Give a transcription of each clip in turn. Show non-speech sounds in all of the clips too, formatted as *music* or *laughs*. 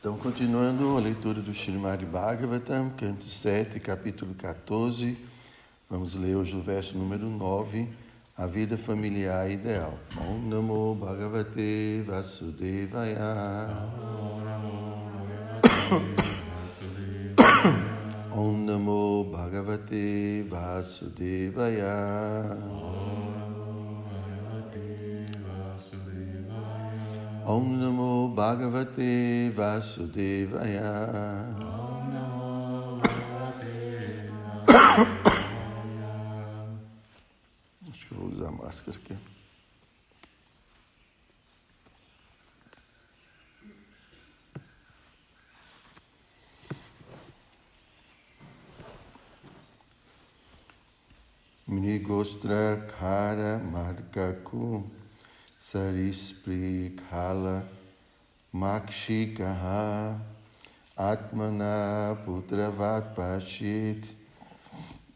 Então, continuando a leitura do Srimad Bhagavatam, canto 7, capítulo 14, vamos ler hoje o verso número 9, a vida familiar ideal. Om Namo Bhagavate Vasudevaya. Om Namo Bhagavate Vasudevaya. Om Namo Bhagavate Vasudevaya. Acho que eu vou usar máscara aqui. Mnigostra Kara Markaku Sarispri Kala Makshikaha Atmana Putravat Pashit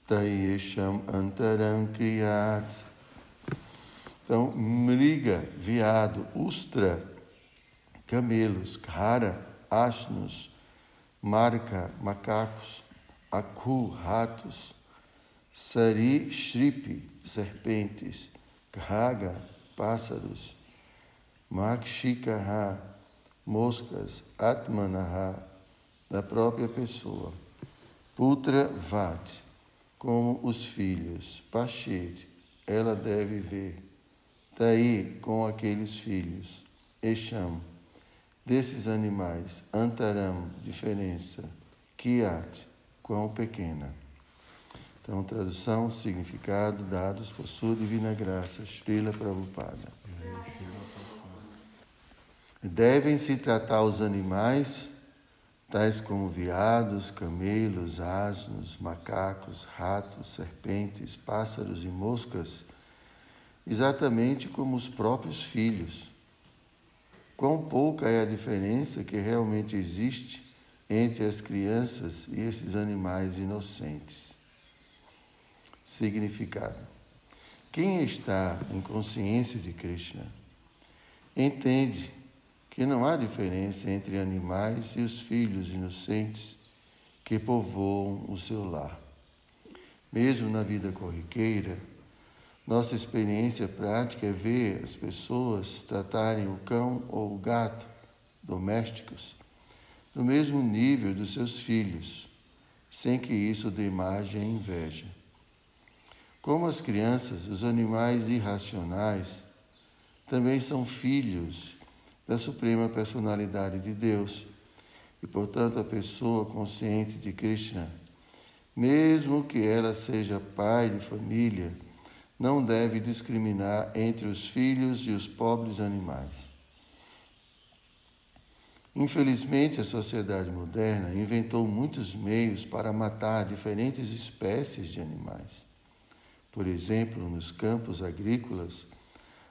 Tayesham Antaram Kriyat. Então, mriga, viado, ustra, camelos, kara, asnos, marca, macacos, aku, ratos, sari, shripi, serpentes, kaga, pássaros, makshikaha, moscas, atmanaha, da própria pessoa, putra vat, como os filhos, pachit, ela deve ver, daí com aqueles filhos, esham, desses animais, antaram, diferença, kiat, quão pequena. Então, tradução, significado dados por sua divina graça, Srila Prabhupada. Devem-se tratar os animais, tais como veados, camelos, asnos, macacos, ratos, serpentes, pássaros e moscas, exatamente como os próprios filhos. Quão pouca é a diferença que realmente existe entre as crianças e esses animais inocentes significado. Quem está em consciência de Krishna entende que não há diferença entre animais e os filhos inocentes que povoam o seu lar. Mesmo na vida corriqueira, nossa experiência prática é ver as pessoas tratarem o cão ou o gato domésticos no mesmo nível dos seus filhos, sem que isso dê margem à inveja. Como as crianças, os animais irracionais também são filhos da Suprema Personalidade de Deus e, portanto, a pessoa consciente de Krishna, mesmo que ela seja pai de família, não deve discriminar entre os filhos e os pobres animais. Infelizmente, a sociedade moderna inventou muitos meios para matar diferentes espécies de animais. Por exemplo, nos campos agrícolas,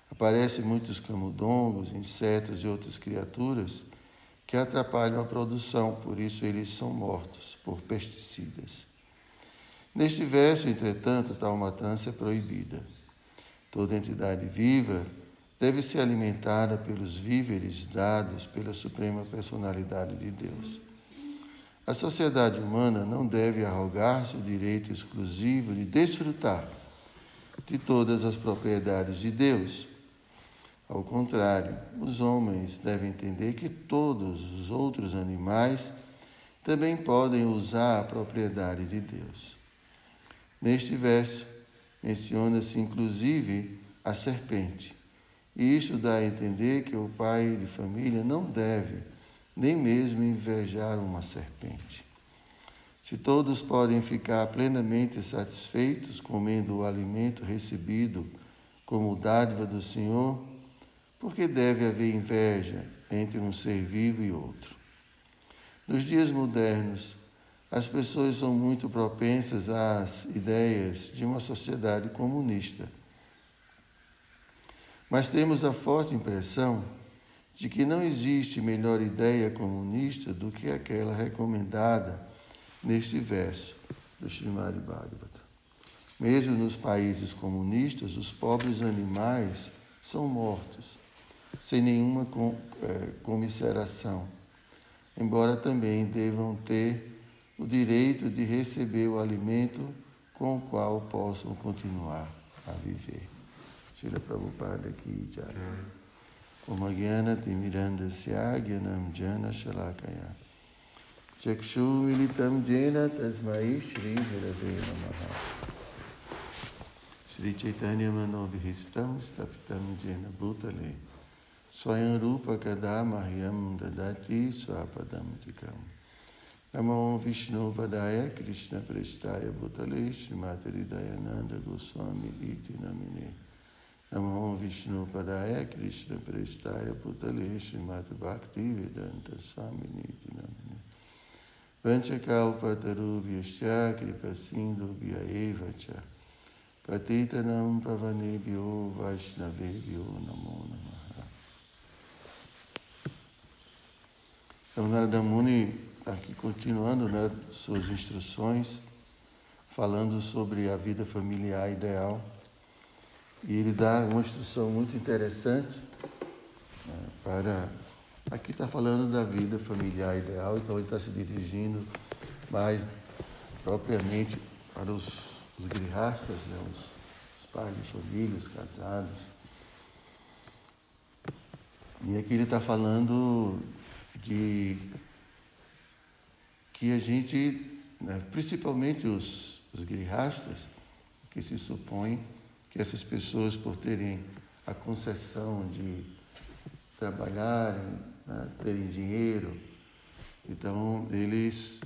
aparecem muitos camundongos, insetos e outras criaturas que atrapalham a produção, por isso eles são mortos por pesticidas. Neste verso, entretanto, tal matança é proibida. Toda entidade viva deve ser alimentada pelos víveres dados pela Suprema Personalidade de Deus. A sociedade humana não deve arrogar-se o direito exclusivo de desfrutar de todas as propriedades de Deus. Ao contrário, os homens devem entender que todos os outros animais também podem usar a propriedade de Deus. Neste verso, menciona-se inclusive a serpente. E isso dá a entender que o pai de família não deve nem mesmo invejar uma serpente. Se todos podem ficar plenamente satisfeitos comendo o alimento recebido como dádiva do Senhor, por que deve haver inveja entre um ser vivo e outro? Nos dias modernos, as pessoas são muito propensas às ideias de uma sociedade comunista. Mas temos a forte impressão de que não existe melhor ideia comunista do que aquela recomendada neste verso do Srimad Bhagavatam. Mesmo nos países comunistas, os pobres animais são mortos, sem nenhuma é, comisseração. embora também devam ter o direito de receber o alimento com o qual possam continuar a viver. Srila Prabhupada aqui já. Om Jnana Timirandasya Jnanam Shalakaya Chakshu Militam Jena Tasmai Shri Hirave Namaha Shri Chaitanya Manovihistam Stapitam Jena Bhutale Swayam Rupa Kadamahyam Dadati Swapadam Tikam Namo Vishnu Padaya Krishna Prestaya Bhutale Srimati Dayananda Goswami Iti Namine Namo Vishnu Padaya Krishna Prestaya Putale Srimati Bhakti Vedanta Swami Niti Namini Vanchakalpa Tarubhyascha Kripa Sindhu Eva Cha Patitanam Pavanebhyo Vaishnavebhyo Namo Namaha Então Narada Muni aqui continuando né, suas instruções falando sobre a vida familiar ideal e ele dá uma instrução muito interessante né, para. Aqui está falando da vida familiar ideal, então ele está se dirigindo mais propriamente para os, os grihastas, né, os, os pais de família, os casados. E aqui ele está falando de que a gente, né, principalmente os, os grihastas, que se supõe que essas pessoas, por terem a concessão de trabalharem, né, terem dinheiro, então eles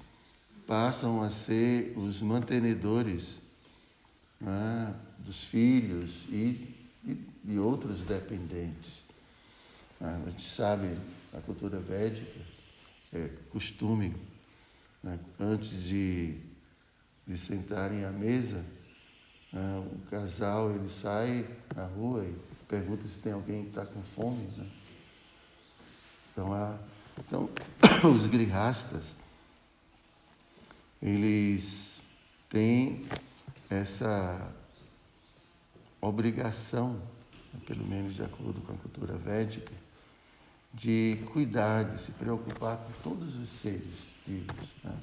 passam a ser os mantenedores né, dos filhos e de outros dependentes. A gente sabe, na cultura védica, é costume, né, antes de, de sentarem à mesa, né? O casal ele sai na rua e pergunta se tem alguém que está com fome. Né? Então, então *coughs* os grihastas, eles têm essa obrigação, pelo menos de acordo com a cultura védica, de cuidar, de se preocupar com todos os seres vivos. Né?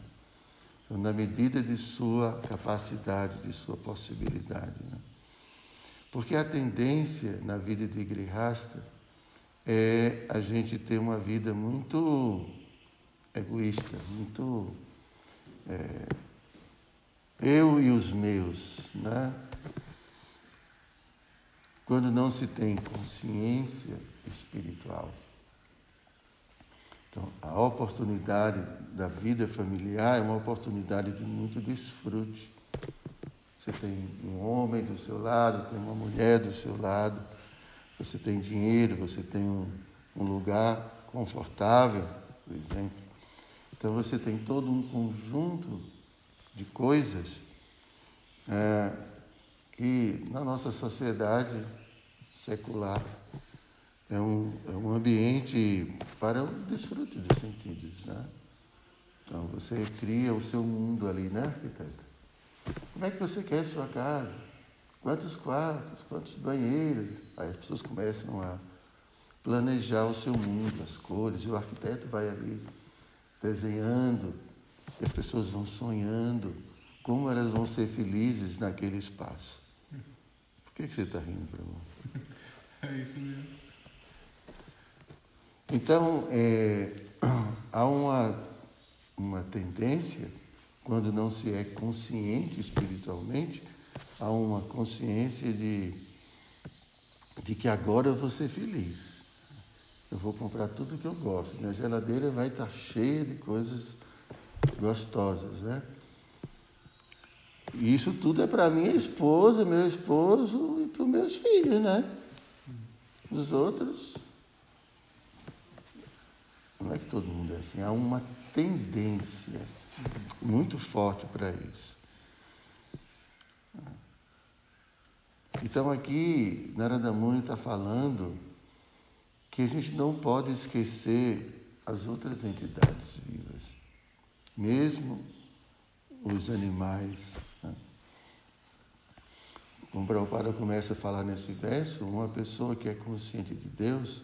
Então, na medida de sua capacidade, de sua possibilidade. Né? Porque a tendência na vida de grihasta é a gente ter uma vida muito egoísta, muito é, eu e os meus, né? Quando não se tem consciência espiritual. Então, a oportunidade da vida familiar é uma oportunidade de muito desfrute. Você tem um homem do seu lado, tem uma mulher do seu lado, você tem dinheiro, você tem um, um lugar confortável, por exemplo. Então você tem todo um conjunto de coisas é, que na nossa sociedade secular é um, é um ambiente para o desfrute dos sentidos, né? Então você cria o seu mundo ali, né, arquiteto? Como é que você quer sua casa? Quantos quartos, quantos banheiros? Aí as pessoas começam a planejar o seu mundo, as cores, e o arquiteto vai ali desenhando, e as pessoas vão sonhando como elas vão ser felizes naquele espaço. Por que, que você está rindo, Bruno? *laughs* É isso mesmo. Então, é, há uma, uma tendência, quando não se é consciente espiritualmente, há uma consciência de, de que agora eu vou ser feliz. Eu vou comprar tudo que eu gosto. Minha geladeira vai estar cheia de coisas gostosas, né? E isso tudo é para minha esposa, meu esposo e para os meus filhos, né? Os outros não é que todo mundo é assim, há uma tendência muito forte para isso. Então aqui Narada Muni está falando que a gente não pode esquecer as outras entidades vivas, mesmo os animais. Né? Como Prabhupada começa a falar nesse verso, uma pessoa que é consciente de Deus,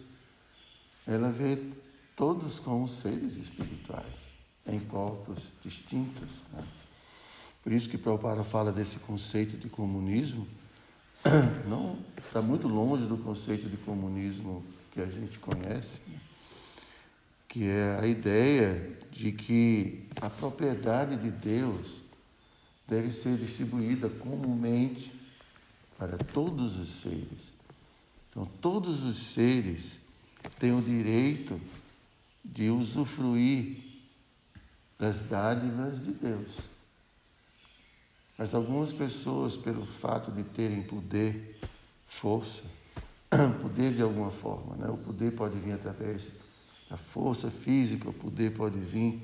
ela vê todos como seres espirituais, em corpos distintos. Né? Por isso que Prabhupada fala desse conceito de comunismo, *coughs* não está muito longe do conceito de comunismo que a gente conhece, né? que é a ideia de que a propriedade de Deus deve ser distribuída comumente para todos os seres. Então, todos os seres têm o direito de usufruir das dádivas de Deus. Mas algumas pessoas, pelo fato de terem poder, força, *clears throat* poder de alguma forma, né? o poder pode vir através da força física, o poder pode vir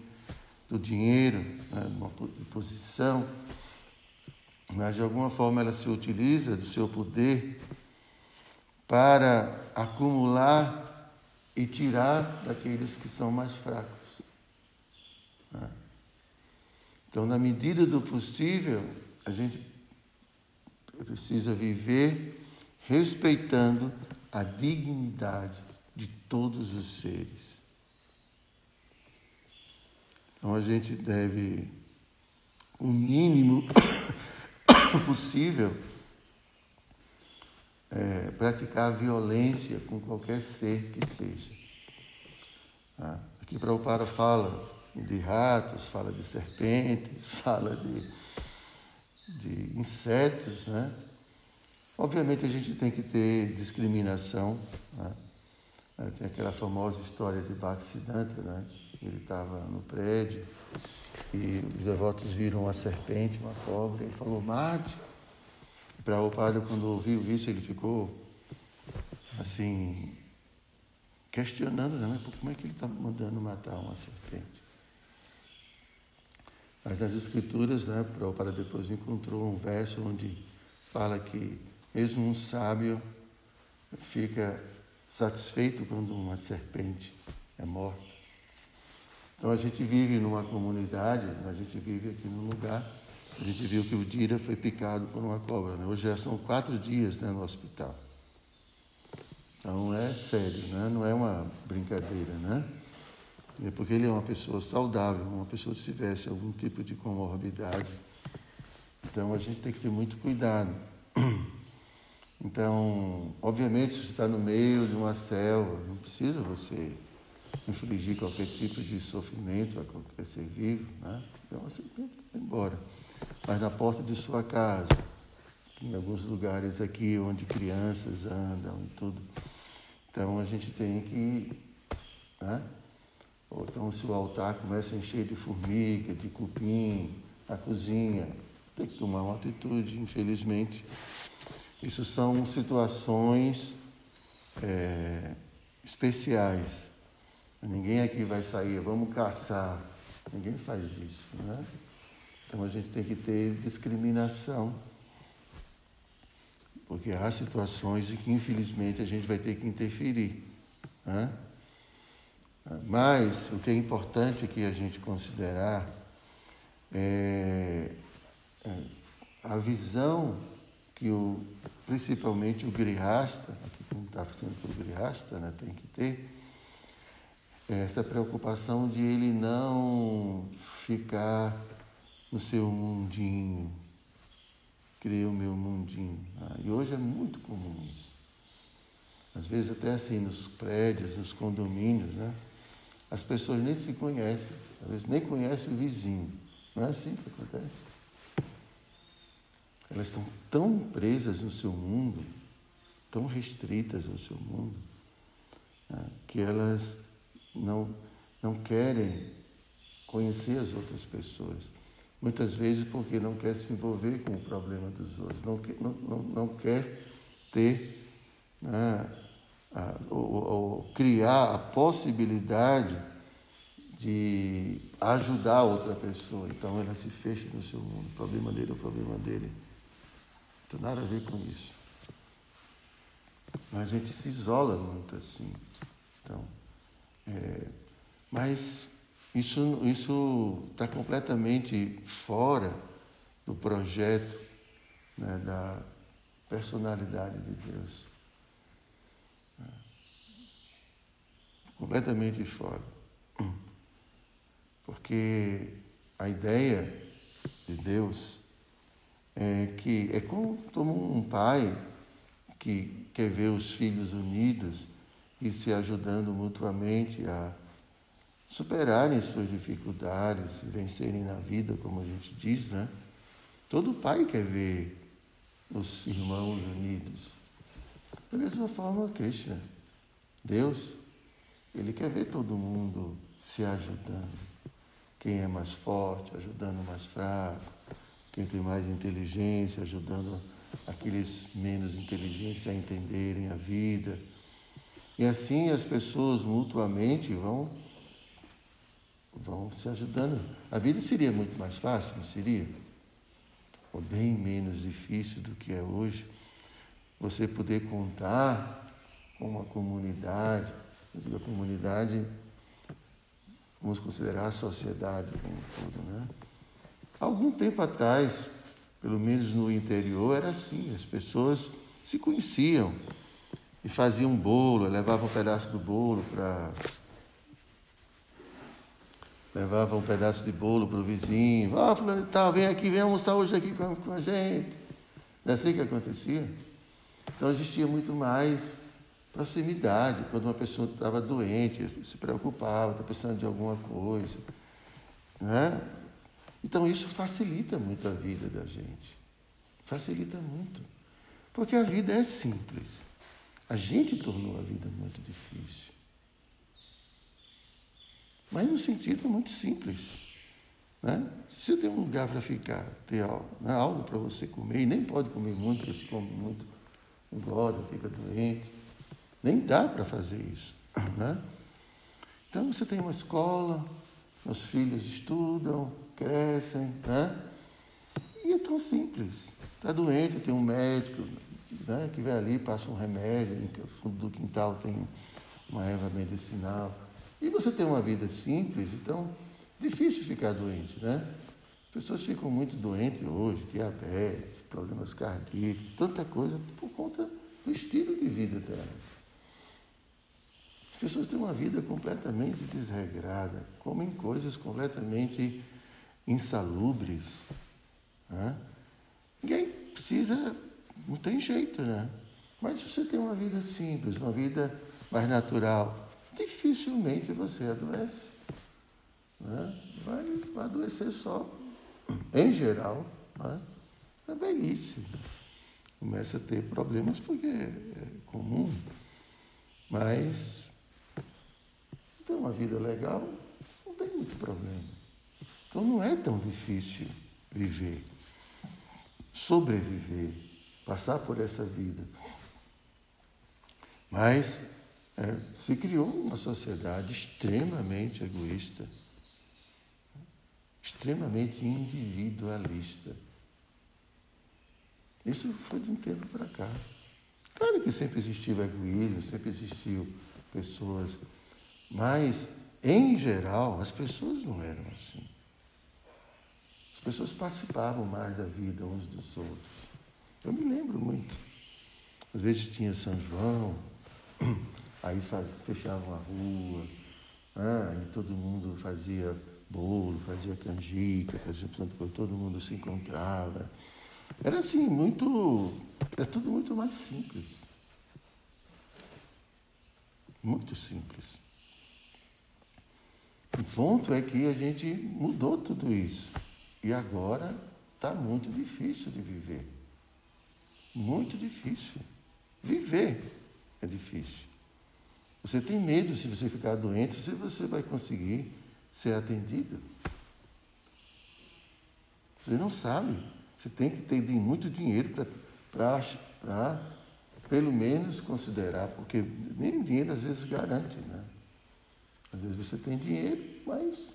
do dinheiro, né? de uma posição, mas de alguma forma ela se utiliza do seu poder para acumular e tirar daqueles que são mais fracos. Né? Então, na medida do possível, a gente precisa viver respeitando a dignidade de todos os seres. Então a gente deve, o mínimo *coughs* possível, é, praticar violência com qualquer ser que seja. Ah, aqui Prabhupada fala de ratos, fala de serpentes, *laughs* fala de de insetos, né? Obviamente a gente tem que ter discriminação. Né? Tem aquela famosa história de Bhaktisiddhanta, né? Ele estava no prédio e os devotos viram uma serpente, uma cobra, e ele falou, mate. Para o padre, quando ouviu isso, ele ficou assim, questionando, né? Como é que ele está mandando matar uma serpente? Mas nas Escrituras, né, Prabhupada depois encontrou um verso onde fala que mesmo um sábio fica satisfeito quando uma serpente é morta. Então a gente vive numa comunidade, a gente vive aqui num lugar, a gente viu que o Dira foi picado por uma cobra. Né? Hoje já são quatro dias né, no hospital. Então é sério, né? não é uma brincadeira, né? É porque ele é uma pessoa saudável, uma pessoa que tivesse algum tipo de comorbidade. Então a gente tem que ter muito cuidado. Então, obviamente, se está no meio de uma selva, não precisa você infligir qualquer tipo de sofrimento a qualquer ser vivo, né? Então você tem que ir embora. Mas na porta de sua casa, em alguns lugares aqui onde crianças andam e tudo. Então a gente tem que né? Ou então, se o altar começa a encher de formiga, de cupim, a cozinha, tem que tomar uma atitude, infelizmente. Isso são situações é, especiais. Ninguém aqui vai sair, vamos caçar. Ninguém faz isso, né? Então a gente tem que ter discriminação. Porque há situações em que, infelizmente, a gente vai ter que interferir. Né? Mas o que é importante aqui a gente considerar é, é a visão que o, principalmente o grihasta, aqui como está para o grihasta, né, tem que ter, é essa preocupação de ele não ficar no seu mundinho, criar o meu mundinho. Ah, e hoje é muito comum isso. Às vezes até assim nos prédios, nos condomínios, né? As pessoas nem se conhecem, às vezes nem conhecem o vizinho. Não é assim que acontece? Elas estão tão presas no seu mundo, tão restritas ao seu mundo, né, que elas não, não querem conhecer as outras pessoas. Muitas vezes porque não quer se envolver com o problema dos outros, não, não, não, quer ter né, ou, ou criar a possibilidade de ajudar outra pessoa. Então ela se fecha no seu mundo. O problema dele é o problema dele. Não tem nada a ver com isso. Mas a gente se isola muito assim. Então, é, mas isso isso está completamente fora do projeto né, da personalidade de Deus. Completamente fora. Porque a ideia de Deus é que é como, um pai que quer ver os filhos unidos e se ajudando mutuamente a superarem suas dificuldades, vencerem na vida, como a gente diz, né? Todo pai quer ver os irmãos unidos. Da mesma forma, Krishna, Deus, ele quer ver todo mundo se ajudando. Quem é mais forte, ajudando o mais fraco. Quem tem mais inteligência, ajudando aqueles menos inteligentes a entenderem a vida. E assim as pessoas mutuamente vão vão se ajudando. A vida seria muito mais fácil, não seria? Ou bem menos difícil do que é hoje. Você poder contar com uma comunidade, a comunidade, vamos considerar a sociedade como um todo, né? Algum tempo atrás, pelo menos no interior, era assim, as pessoas se conheciam e faziam bolo, levavam um pedaço do bolo para levava um pedaço de bolo para o vizinho. Ah, fulano de tal, vem aqui, vem almoçar hoje aqui com a gente. Não é assim que acontecia? Então existia muito mais proximidade. Quando uma pessoa estava doente, se preocupava, está precisando de alguma coisa. Né? Então isso facilita muito a vida da gente. Facilita muito. Porque a vida é simples. A gente tornou a vida muito difícil. Mas no sentido muito simples. Né? Se você tem um lugar para ficar, ter algo, né? algo para você comer, e nem pode comer muito, porque se come muito, engorda, fica doente. Nem dá para fazer isso. Né? Então você tem uma escola, meus filhos estudam, crescem, né? E é tão simples. Está doente, tem um médico né, que vem ali, passa um remédio, no fundo do quintal tem uma erva medicinal. E você tem uma vida simples, então difícil ficar doente, né? As pessoas ficam muito doentes hoje, diabetes, problemas cardíacos, tanta coisa por conta do estilo de vida delas. As pessoas têm uma vida completamente desregrada, comem coisas completamente insalubres. Né? Ninguém precisa, não tem jeito, né? Mas se você tem uma vida simples, uma vida mais natural, dificilmente você adoece. Né? Vai, adoecer só, em geral, né? é velhice. Começa a ter problemas porque é comum, mas uma vida legal, não tem muito problema. Então não é tão difícil viver, sobreviver, passar por essa vida. Mas é, se criou uma sociedade extremamente egoísta, extremamente individualista. Isso foi de um tempo para cá. Claro que sempre existiu egoísmo, sempre existiu pessoas, mas, em geral, as pessoas não eram assim. As pessoas participavam mais da vida uns dos outros. Eu me lembro muito. Às vezes tinha São João, *clears throat* Aí fechavam a rua, né? e todo mundo fazia bolo, fazia canjica, fazia tanta coisa, todo mundo se encontrava. Era assim, muito. Era tudo muito mais simples. Muito simples. O ponto é que a gente mudou tudo isso. E agora está muito difícil de viver. Muito difícil. Viver é difícil. Você tem medo se você ficar doente, se você vai conseguir ser atendido. Você não sabe. Você tem que ter muito dinheiro para, pelo menos, considerar, porque nem dinheiro às vezes garante. Né? Às vezes você tem dinheiro, mas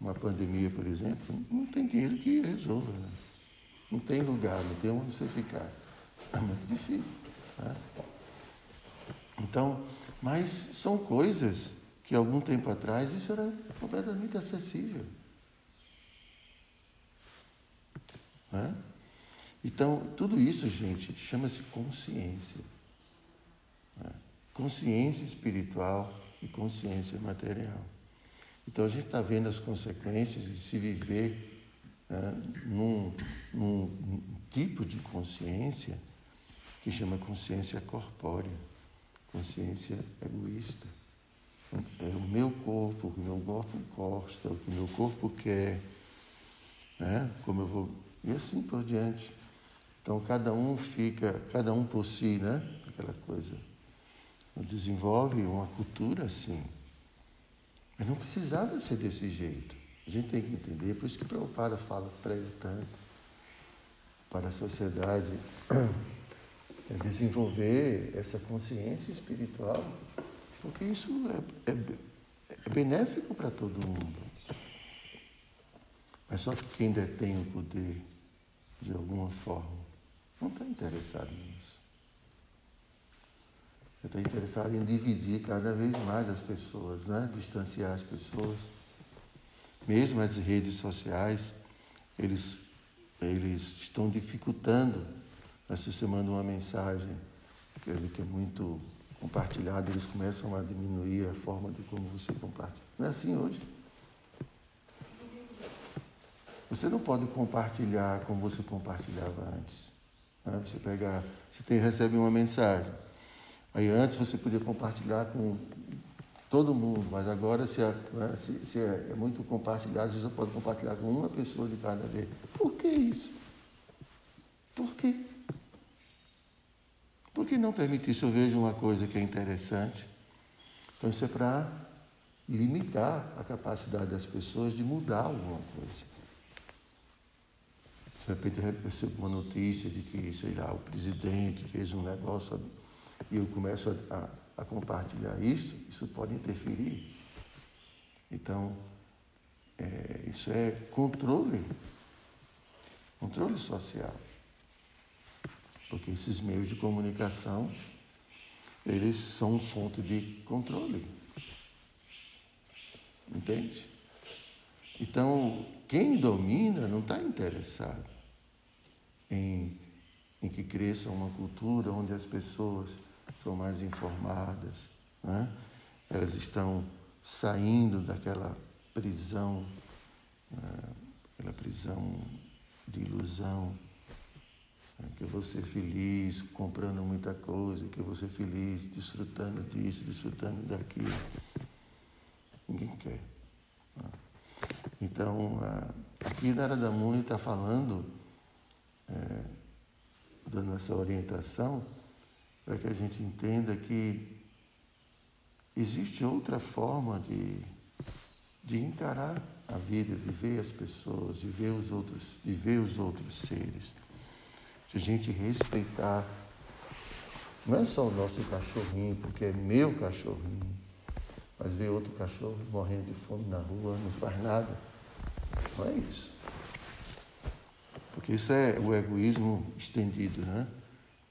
uma pandemia, por exemplo, não tem dinheiro que resolva. Né? Não tem lugar, não tem onde você ficar. É muito difícil. Né? Então, mas são coisas que algum tempo atrás isso era completamente acessível. Né? Então, tudo isso, gente, chama-se consciência. Né? Consciência espiritual e consciência material. Então a gente está vendo as consequências de se viver né, num, num tipo de consciência que chama consciência corpórea, consciência egoísta. É o meu corpo, o que meu corpo gosta, o que meu corpo quer, né? como eu vou. E assim por diante. Então cada um fica, cada um por si, né? Aquela coisa. Desenvolve uma cultura assim. Mas não precisava ser desse jeito. A gente tem que entender, por isso que Prabhupada fala, prega tanto para a sociedade *clears throat* é desenvolver essa consciência espiritual, porque isso é, é, é benéfico para todo mundo. Mas só que quem detém o poder, de alguma forma, não está interessado nisso está interessado em dividir cada vez mais as pessoas, né? distanciar as pessoas. Mesmo as redes sociais, eles, eles estão dificultando. Se você manda uma mensagem que é muito compartilhada, eles começam a diminuir a forma de como você compartilha. Não é assim hoje. Você não pode compartilhar como você compartilhava antes. Né? Você pegar, você tem, recebe uma mensagem. Aí antes você podia compartilhar com todo mundo, mas agora se é, né, se, se é, é muito compartilhado, você só pode compartilhar com uma pessoa de cada vez. Por que isso? Por quê? Por que não permitir se eu vejo uma coisa que é interessante? Então isso é para limitar a capacidade das pessoas de mudar alguma coisa. De repente eu recebo uma notícia de que, sei lá, o presidente fez um negócio e eu começo a, a, compartilhar isso, isso pode interferir. Então, é, isso é controle, controle social. Porque esses meios de comunicação, eles são fonte de controle. Entende? Então, quem domina não está interessado em, em que cresça uma cultura onde as pessoas são mais informadas, né? elas estão saindo daquela prisão, né? aquela prisão de ilusão, né? que eu vou ser feliz comprando muita coisa, que eu vou ser feliz desfrutando disso, desfrutando daquilo. Ninguém quer. Né? Então, aqui Narada Muni está falando, é, dando essa orientação, para que a gente entenda que existe outra forma de, de encarar a vida, viver as pessoas, viver os outros, viver os outros seres. De a gente respeitar não é só o nosso cachorrinho, porque é meu cachorrinho, mas ver outro cachorro morrendo de fome na rua, não faz nada. Não é isso. Porque isso é o egoísmo estendido, né?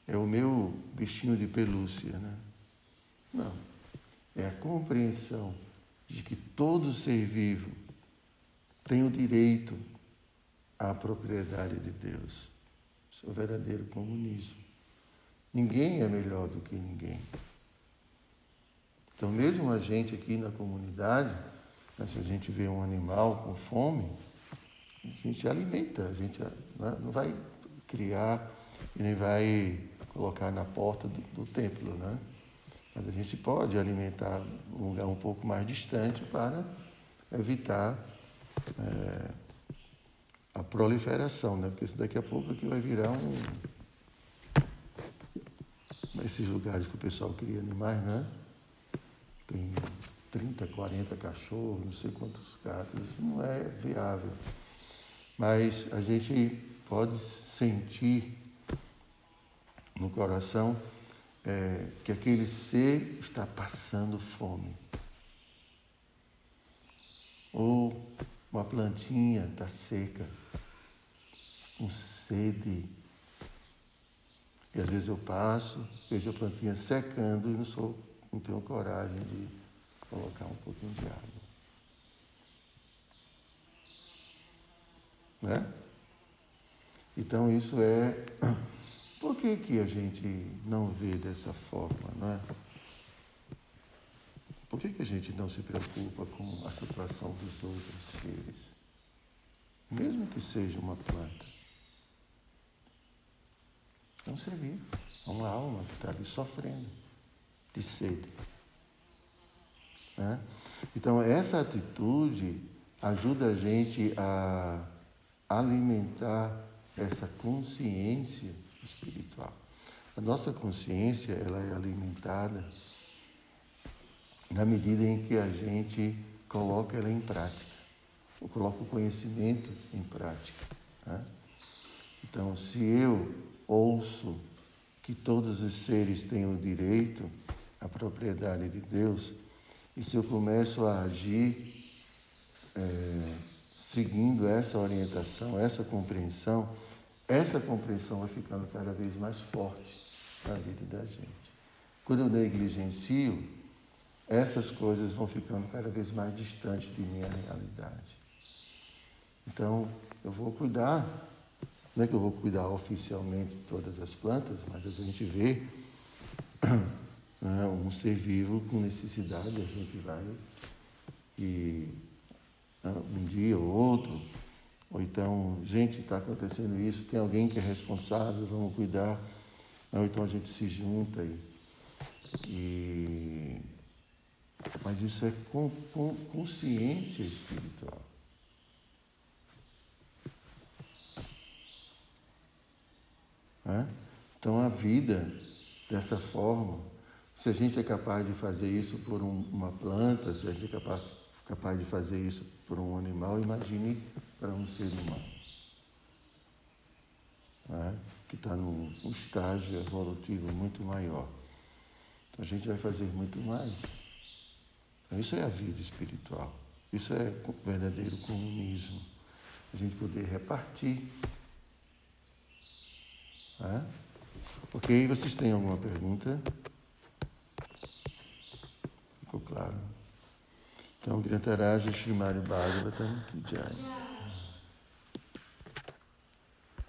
É o meu bichinho de pelúcia, né? Não. É a compreensão de que todo ser vivo tem o direito à propriedade de Deus. Isso é o verdadeiro comunismo. Ninguém é melhor do que ninguém. Então, mesmo a gente aqui na comunidade, né, se a gente vê um animal com fome, a gente alimenta, a gente né, não vai criar e nem vai colocar na porta do, do templo, né? Mas a gente pode alimentar um lugar um pouco mais distante para evitar é, a proliferação, né? Porque daqui a pouco aqui vai virar um. Esses lugares que o pessoal cria animais, né? Tem 30, 40 cachorros, não sei quantos gatos, não é viável. Mas a gente pode sentir no coração é, que aquele ser está passando fome. Ou uma plantinha está seca, com sede. E às vezes eu passo, vejo a plantinha secando e não, sou, não tenho coragem de colocar um pouquinho de água. Né? Então isso é que, que a gente não vê dessa forma, não é? Por que, que a gente não se preocupa com a situação dos outros seres? Mesmo que seja uma planta. É um ser vivo, é uma alma que está ali sofrendo de sede. Né? Então, essa atitude ajuda a gente a alimentar essa consciência espiritual. A nossa consciência ela é alimentada na medida em que a gente coloca ela em prática, ou coloca o conhecimento em prática. Né? Então, se eu ouço que todos os seres têm o direito à propriedade de Deus, e se eu começo a agir é, seguindo essa orientação, essa compreensão, essa compreensão vai ficando cada vez mais forte na vida da gente. Quando eu negligencio, essas coisas vão ficando cada vez mais distantes de minha realidade. Então, eu vou cuidar, não é que eu vou cuidar oficialmente de todas as plantas, mas a gente vê *coughs* né, um ser vivo com necessidade, a gente vai e né, um dia ou outro, ou então, gente, está acontecendo isso, tem alguém que é responsável, vamos cuidar. Ou então a gente se junta e, e mas isso é com, com consciência espiritual. É? Então a vida dessa forma, se a gente é capaz de fazer isso por um, uma planta, se a gente é capaz, capaz de fazer isso por um animal, imagine para um ser humano. É? Que está num estágio evolutivo muito maior. Então a gente vai fazer muito mais. Então, isso é a vida espiritual. Isso é verdadeiro comunismo. A gente poder repartir. É? Ok, vocês têm alguma pergunta? Ficou claro? Então, Grantaraja Shrimari Bhagavatam Ki Jai.